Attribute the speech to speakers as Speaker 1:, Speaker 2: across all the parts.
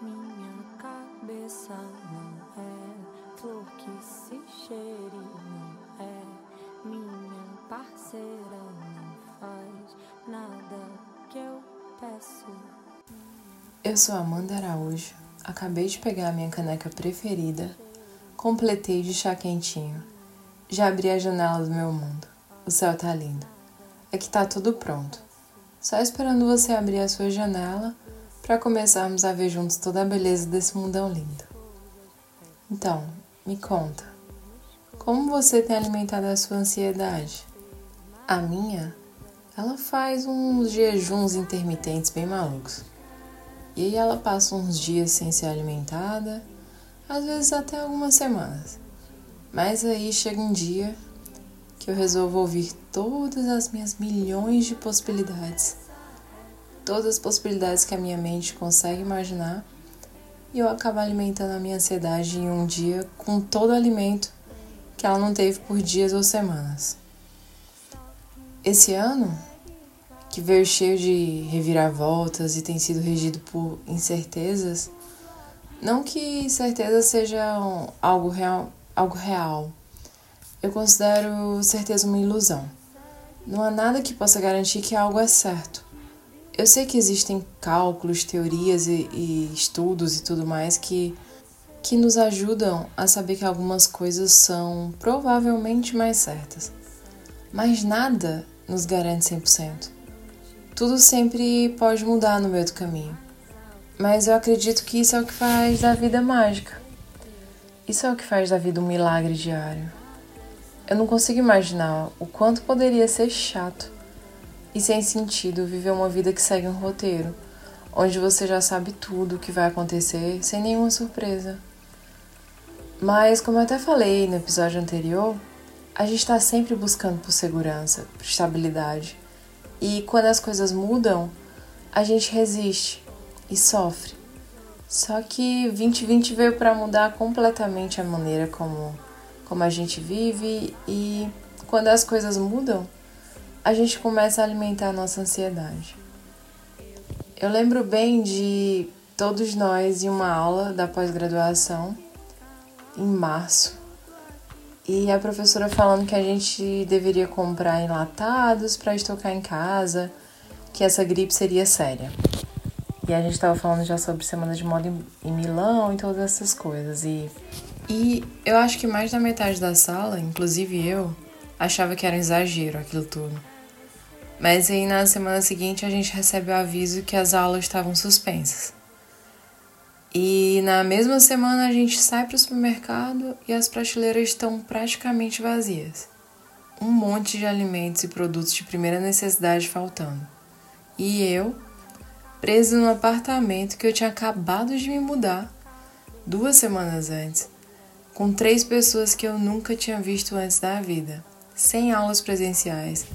Speaker 1: Minha cabeça não é flor que se cheire, não é. Minha parceira não faz nada que eu peço.
Speaker 2: Eu sou Amanda Araújo, acabei de pegar a minha caneca preferida, completei de chá quentinho, já abri a janela do meu mundo. O céu tá lindo. Aqui tá tudo pronto. Só esperando você abrir a sua janela para começarmos a ver juntos toda a beleza desse mundão lindo. Então, me conta, como você tem alimentado a sua ansiedade? A minha, ela faz uns jejuns intermitentes bem malucos. E aí ela passa uns dias sem ser alimentada, às vezes até algumas semanas. Mas aí chega um dia que eu resolvo ouvir todas as minhas milhões de possibilidades, todas as possibilidades que a minha mente consegue imaginar, e eu acabo alimentando a minha ansiedade em um dia com todo o alimento que ela não teve por dias ou semanas. Esse ano, que veio cheio de reviravoltas e tem sido regido por incertezas, não que incertezas sejam algo real, algo real, eu considero certeza uma ilusão. Não há nada que possa garantir que algo é certo. Eu sei que existem cálculos, teorias e, e estudos e tudo mais que, que nos ajudam a saber que algumas coisas são provavelmente mais certas. Mas nada nos garante 100%. Tudo sempre pode mudar no meio do caminho. Mas eu acredito que isso é o que faz da vida mágica. Isso é o que faz da vida um milagre diário. Eu não consigo imaginar o quanto poderia ser chato e sem sentido viver uma vida que segue um roteiro, onde você já sabe tudo o que vai acontecer sem nenhuma surpresa. Mas, como eu até falei no episódio anterior, a gente está sempre buscando por segurança, por estabilidade. E quando as coisas mudam, a gente resiste e sofre. Só que 2020 veio para mudar completamente a maneira como como a gente vive e quando as coisas mudam, a gente começa a alimentar a nossa ansiedade. Eu lembro bem de todos nós em uma aula da pós-graduação em março e a professora falando que a gente deveria comprar enlatados para estocar em casa, que essa gripe seria séria. E a gente estava falando já sobre semana de moda em Milão e todas essas coisas. E e eu acho que mais da metade da sala, inclusive eu, achava que era um exagero aquilo tudo. Mas aí na semana seguinte a gente recebe o aviso que as aulas estavam suspensas. E na mesma semana a gente sai para o supermercado e as prateleiras estão praticamente vazias. Um monte de alimentos e produtos de primeira necessidade faltando. E eu, preso no apartamento que eu tinha acabado de me mudar duas semanas antes com três pessoas que eu nunca tinha visto antes da vida, sem aulas presenciais,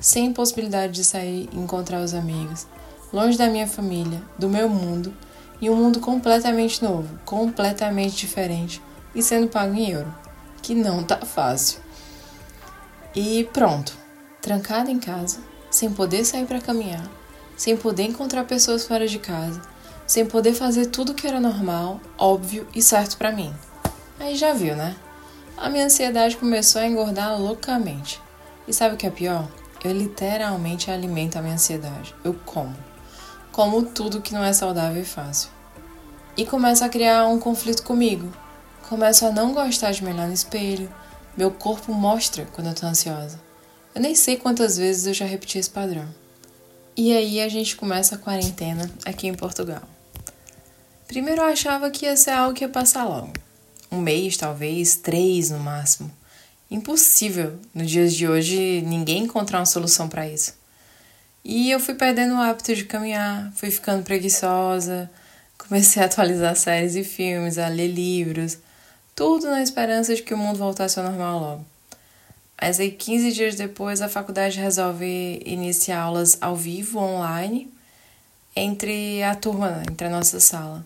Speaker 2: sem possibilidade de sair e encontrar os amigos, longe da minha família, do meu mundo e um mundo completamente novo, completamente diferente e sendo pago em euro, que não tá fácil. E pronto, trancada em casa, sem poder sair para caminhar, sem poder encontrar pessoas fora de casa, sem poder fazer tudo que era normal, óbvio e certo para mim. Aí já viu, né? A minha ansiedade começou a engordar loucamente. E sabe o que é pior? Eu literalmente alimento a minha ansiedade. Eu como. Como tudo que não é saudável e fácil. E começo a criar um conflito comigo. Começo a não gostar de me olhar no espelho. Meu corpo mostra quando eu tô ansiosa. Eu nem sei quantas vezes eu já repeti esse padrão. E aí a gente começa a quarentena aqui em Portugal. Primeiro eu achava que ia ser algo que ia passar logo um mês, talvez, três no máximo. Impossível nos dias de hoje ninguém encontrar uma solução para isso. E eu fui perdendo o hábito de caminhar, fui ficando preguiçosa, comecei a atualizar séries e filmes, a ler livros, tudo na esperança de que o mundo voltasse ao normal logo. Mas aí, 15 dias depois, a faculdade resolve iniciar aulas ao vivo, online, entre a turma, entre a nossa sala.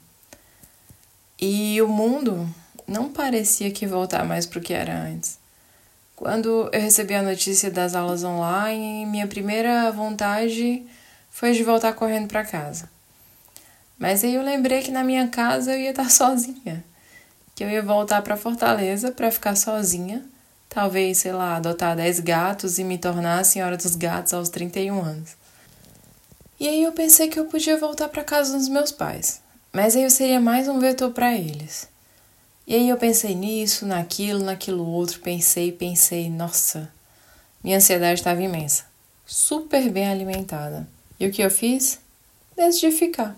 Speaker 2: E o mundo não parecia que voltar mais para o que era antes. Quando eu recebi a notícia das aulas online, minha primeira vontade foi de voltar correndo para casa. Mas aí eu lembrei que na minha casa eu ia estar sozinha, que eu ia voltar para Fortaleza para ficar sozinha, talvez, sei lá, adotar 10 gatos e me tornar a senhora dos gatos aos 31 anos. E aí eu pensei que eu podia voltar para casa dos meus pais, mas aí eu seria mais um vetor para eles. E aí eu pensei nisso, naquilo, naquilo outro, pensei, pensei, nossa, minha ansiedade estava imensa, super bem alimentada. E o que eu fiz? Decidi ficar.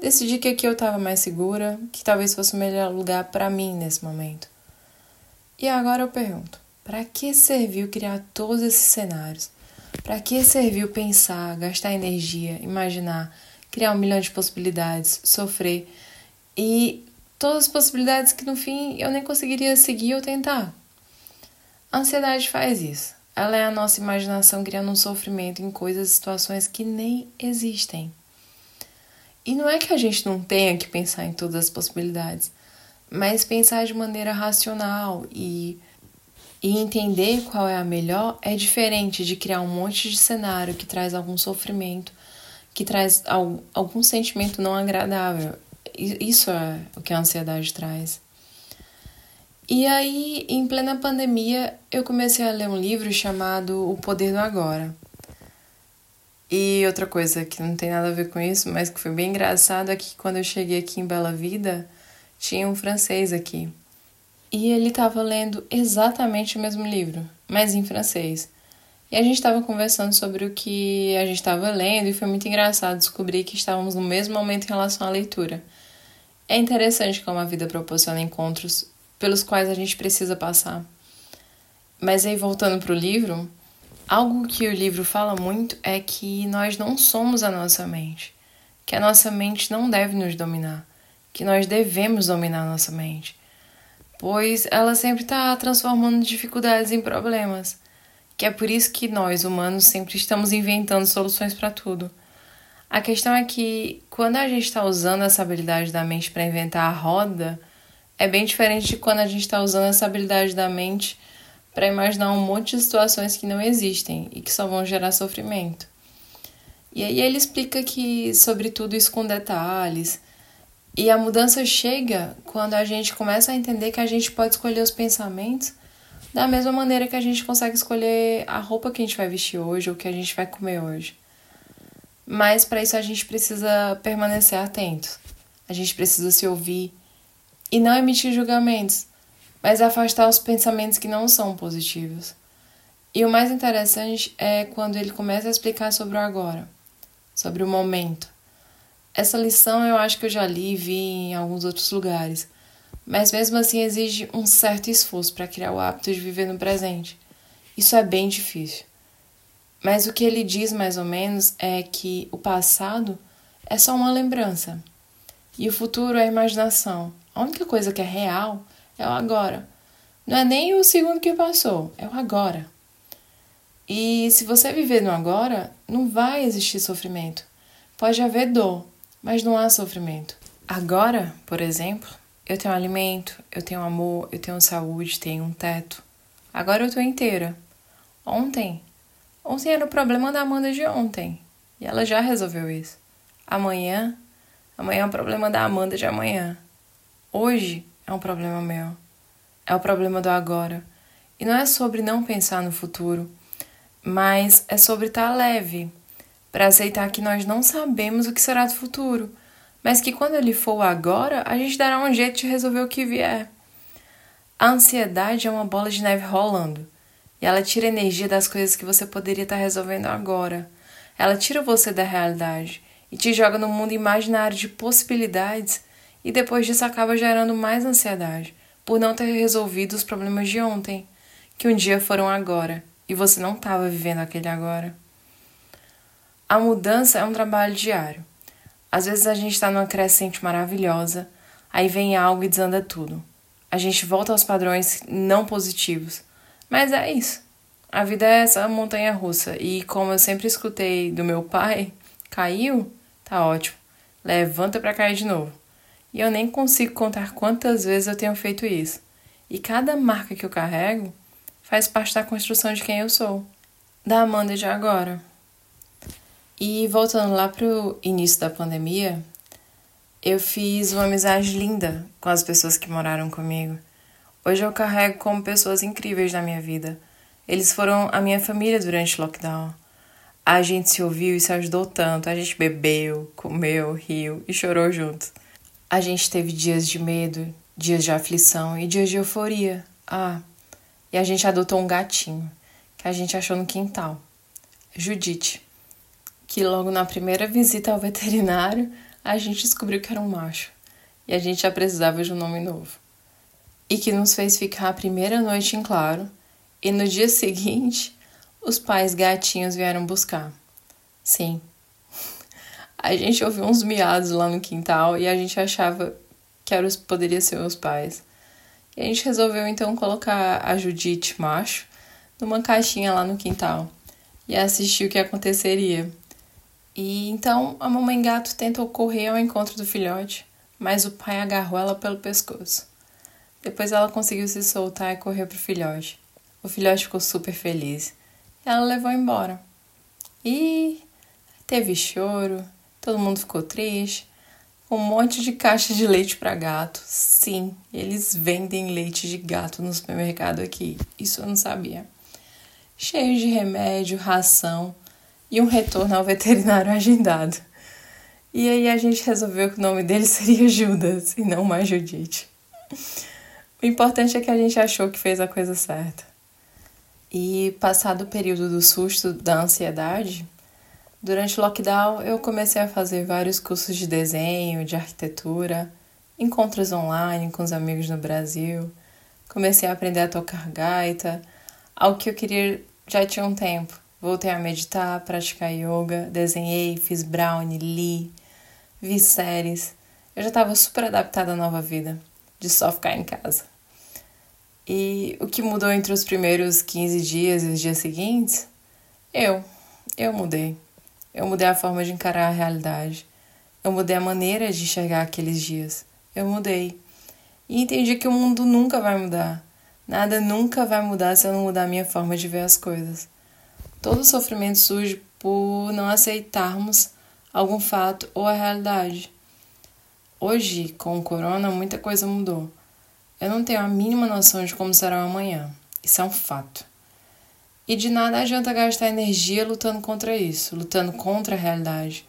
Speaker 2: Decidi que aqui eu estava mais segura, que talvez fosse o melhor lugar para mim nesse momento. E agora eu pergunto: para que serviu criar todos esses cenários? Para que serviu pensar, gastar energia, imaginar, criar um milhão de possibilidades, sofrer e todas as possibilidades que no fim eu nem conseguiria seguir ou tentar? A ansiedade faz isso. Ela é a nossa imaginação criando um sofrimento em coisas e situações que nem existem. E não é que a gente não tenha que pensar em todas as possibilidades, mas pensar de maneira racional e e entender qual é a melhor é diferente de criar um monte de cenário que traz algum sofrimento, que traz algum sentimento não agradável. Isso é o que a ansiedade traz. E aí, em plena pandemia, eu comecei a ler um livro chamado O Poder do Agora. E outra coisa que não tem nada a ver com isso, mas que foi bem engraçado, é que quando eu cheguei aqui em Bela Vida, tinha um francês aqui. E ele estava lendo exatamente o mesmo livro, mas em francês. E a gente estava conversando sobre o que a gente estava lendo e foi muito engraçado descobrir que estávamos no mesmo momento em relação à leitura. É interessante como a vida proporciona encontros pelos quais a gente precisa passar. Mas aí voltando para o livro, algo que o livro fala muito é que nós não somos a nossa mente, que a nossa mente não deve nos dominar, que nós devemos dominar a nossa mente pois ela sempre está transformando dificuldades em problemas. Que é por isso que nós, humanos, sempre estamos inventando soluções para tudo. A questão é que quando a gente está usando essa habilidade da mente para inventar a roda, é bem diferente de quando a gente está usando essa habilidade da mente para imaginar um monte de situações que não existem e que só vão gerar sofrimento. E aí ele explica que sobre tudo isso com detalhes, e a mudança chega quando a gente começa a entender que a gente pode escolher os pensamentos da mesma maneira que a gente consegue escolher a roupa que a gente vai vestir hoje ou que a gente vai comer hoje. Mas para isso a gente precisa permanecer atento. A gente precisa se ouvir e não emitir julgamentos, mas afastar os pensamentos que não são positivos. E o mais interessante é quando ele começa a explicar sobre o agora, sobre o momento essa lição eu acho que eu já li e vi em alguns outros lugares, mas mesmo assim exige um certo esforço para criar o hábito de viver no presente. Isso é bem difícil. Mas o que ele diz mais ou menos é que o passado é só uma lembrança e o futuro é a imaginação. A única coisa que é real é o agora. Não é nem o segundo que passou, é o agora. E se você viver no agora, não vai existir sofrimento. Pode haver dor, mas não há sofrimento. Agora, por exemplo, eu tenho alimento, eu tenho amor, eu tenho saúde, tenho um teto. Agora eu tô inteira. Ontem, ontem era o problema da Amanda de ontem, e ela já resolveu isso. Amanhã, amanhã é o problema da Amanda de amanhã. Hoje é um problema meu. É o problema do agora. E não é sobre não pensar no futuro, mas é sobre estar tá leve, para aceitar que nós não sabemos o que será do futuro, mas que quando ele for agora, a gente dará um jeito de resolver o que vier. A ansiedade é uma bola de neve rolando, e ela tira energia das coisas que você poderia estar resolvendo agora. Ela tira você da realidade e te joga no mundo imaginário de possibilidades, e depois disso acaba gerando mais ansiedade por não ter resolvido os problemas de ontem, que um dia foram agora, e você não estava vivendo aquele agora. A mudança é um trabalho diário. Às vezes a gente está numa crescente maravilhosa, aí vem algo e desanda tudo. A gente volta aos padrões não positivos. Mas é isso. A vida é essa montanha russa. E como eu sempre escutei do meu pai, caiu? Tá ótimo. Levanta para cair de novo. E eu nem consigo contar quantas vezes eu tenho feito isso. E cada marca que eu carrego faz parte da construção de quem eu sou. Da Amanda de agora. E voltando lá para o início da pandemia, Eu fiz uma amizade linda com as pessoas que moraram comigo. Hoje eu carrego como pessoas incríveis na minha vida. Eles foram a minha família durante o lockdown. A gente se ouviu e se ajudou tanto. A gente bebeu, comeu, riu e chorou junto. A gente teve dias de medo, dias de aflição e dias de euforia. Ah, e a gente adotou um gatinho que a gente achou no quintal. Judite, que logo na primeira visita ao veterinário a gente descobriu que era um macho e a gente já precisava de um nome novo. E que nos fez ficar a primeira noite em claro, e no dia seguinte os pais gatinhos vieram buscar. Sim. A gente ouviu uns miados lá no quintal e a gente achava que era, poderia ser os pais. E a gente resolveu então colocar a Judite macho numa caixinha lá no quintal e assistir o que aconteceria. E então a mamãe gato tentou correr ao encontro do filhote, mas o pai agarrou ela pelo pescoço. Depois ela conseguiu se soltar e correr para o filhote. O filhote ficou super feliz. Ela levou embora. E teve choro, todo mundo ficou triste. Um monte de caixa de leite para gato. Sim, eles vendem leite de gato no supermercado aqui. Isso eu não sabia. Cheio de remédio, ração e um retorno ao veterinário agendado. E aí a gente resolveu que o nome dele seria Judas e não mais Judite. O importante é que a gente achou que fez a coisa certa. E passado o período do susto, da ansiedade, durante o lockdown eu comecei a fazer vários cursos de desenho, de arquitetura, encontros online com os amigos no Brasil. Comecei a aprender a tocar gaita, algo que eu queria já tinha um tempo. Voltei a meditar, praticar yoga, desenhei, fiz brownie, li, vi séries. Eu já estava super adaptada à nova vida, de só ficar em casa. E o que mudou entre os primeiros 15 dias e os dias seguintes? Eu. Eu mudei. Eu mudei a forma de encarar a realidade. Eu mudei a maneira de enxergar aqueles dias. Eu mudei. E entendi que o mundo nunca vai mudar. Nada nunca vai mudar se eu não mudar a minha forma de ver as coisas. Todo sofrimento surge por não aceitarmos algum fato ou a realidade. Hoje, com o corona, muita coisa mudou. Eu não tenho a mínima noção de como será o amanhã. Isso é um fato. E de nada adianta gastar energia lutando contra isso, lutando contra a realidade.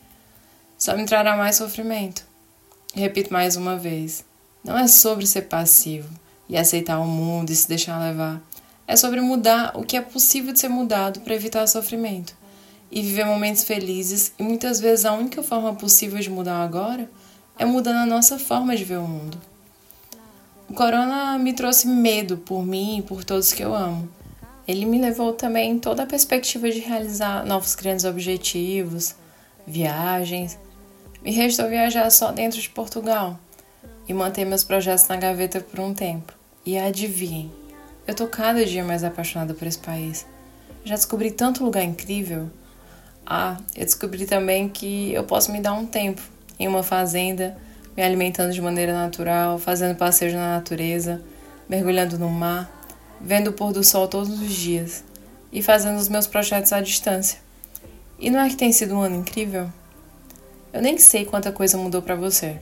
Speaker 2: Só me trará mais sofrimento. repito mais uma vez: não é sobre ser passivo e aceitar o mundo e se deixar levar. É sobre mudar o que é possível de ser mudado para evitar sofrimento e viver momentos felizes, e muitas vezes a única forma possível de mudar agora é mudando a nossa forma de ver o mundo. O corona me trouxe medo por mim e por todos que eu amo. Ele me levou também toda a perspectiva de realizar novos grandes objetivos, viagens. Me restou viajar só dentro de Portugal e manter meus projetos na gaveta por um tempo. E adivinhem, eu tô cada dia mais apaixonada por esse país. Já descobri tanto lugar incrível. Ah, eu descobri também que eu posso me dar um tempo em uma fazenda, me alimentando de maneira natural, fazendo passeios na natureza, mergulhando no mar, vendo o pôr do sol todos os dias e fazendo os meus projetos à distância. E não é que tem sido um ano incrível? Eu nem sei quanta coisa mudou para você.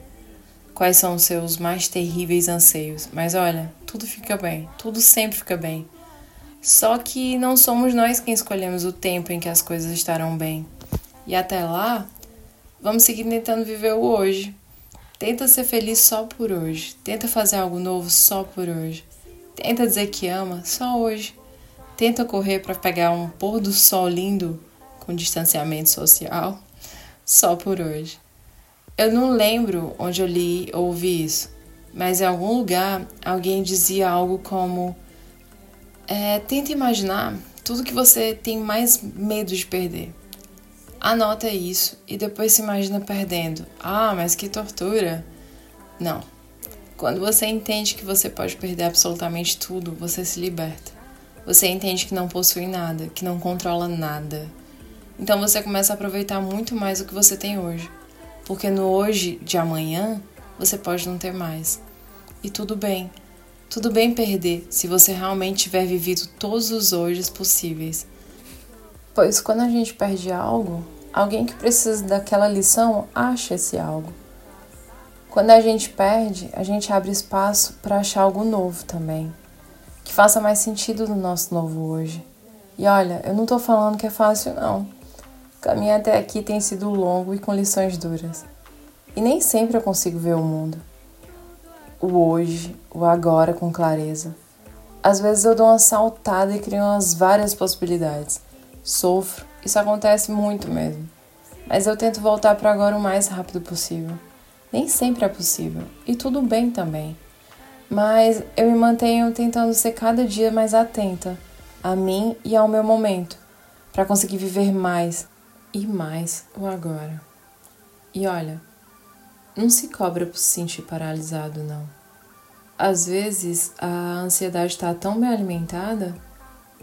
Speaker 2: Quais são os seus mais terríveis anseios, mas olha, tudo fica bem, tudo sempre fica bem. Só que não somos nós quem escolhemos o tempo em que as coisas estarão bem. E até lá, vamos seguir tentando viver o hoje. Tenta ser feliz só por hoje. Tenta fazer algo novo só por hoje. Tenta dizer que ama só hoje. Tenta correr para pegar um pôr do sol lindo com distanciamento social só por hoje. Eu não lembro onde eu li ou ouvi isso, mas em algum lugar alguém dizia algo como: é, tenta imaginar tudo que você tem mais medo de perder. Anota isso e depois se imagina perdendo. Ah, mas que tortura! Não. Quando você entende que você pode perder absolutamente tudo, você se liberta. Você entende que não possui nada, que não controla nada. Então você começa a aproveitar muito mais o que você tem hoje. Porque no hoje de amanhã você pode não ter mais. E tudo bem. Tudo bem perder se você realmente tiver vivido todos os hojes possíveis. Pois quando a gente perde algo, alguém que precisa daquela lição acha esse algo. Quando a gente perde, a gente abre espaço para achar algo novo também, que faça mais sentido no nosso novo hoje. E olha, eu não tô falando que é fácil, não. O caminho até aqui tem sido longo e com lições duras. E nem sempre eu consigo ver o mundo. O hoje, o agora com clareza. Às vezes eu dou uma saltada e crio umas várias possibilidades. Sofro, isso acontece muito mesmo. Mas eu tento voltar para agora o mais rápido possível. Nem sempre é possível, e tudo bem também. Mas eu me mantenho tentando ser cada dia mais atenta a mim e ao meu momento, para conseguir viver mais e mais o agora. E olha, não se cobra por se sentir paralisado, não. Às vezes a ansiedade está tão bem alimentada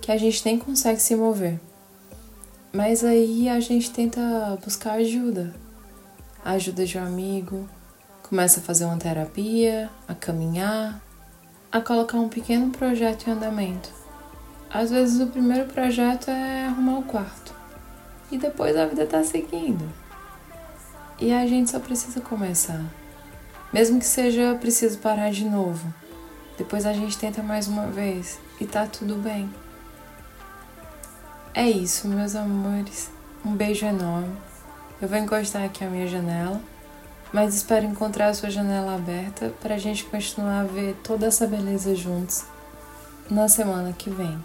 Speaker 2: que a gente nem consegue se mover. Mas aí a gente tenta buscar ajuda. A ajuda de um amigo, Começa a fazer uma terapia, a caminhar, a colocar um pequeno projeto em andamento. Às vezes o primeiro projeto é arrumar o quarto e depois a vida tá seguindo. E a gente só precisa começar. Mesmo que seja preciso parar de novo. Depois a gente tenta mais uma vez e tá tudo bem. É isso, meus amores. Um beijo enorme. Eu vou encostar aqui a minha janela mas espero encontrar a sua janela aberta para a gente continuar a ver toda essa beleza juntos na semana que vem.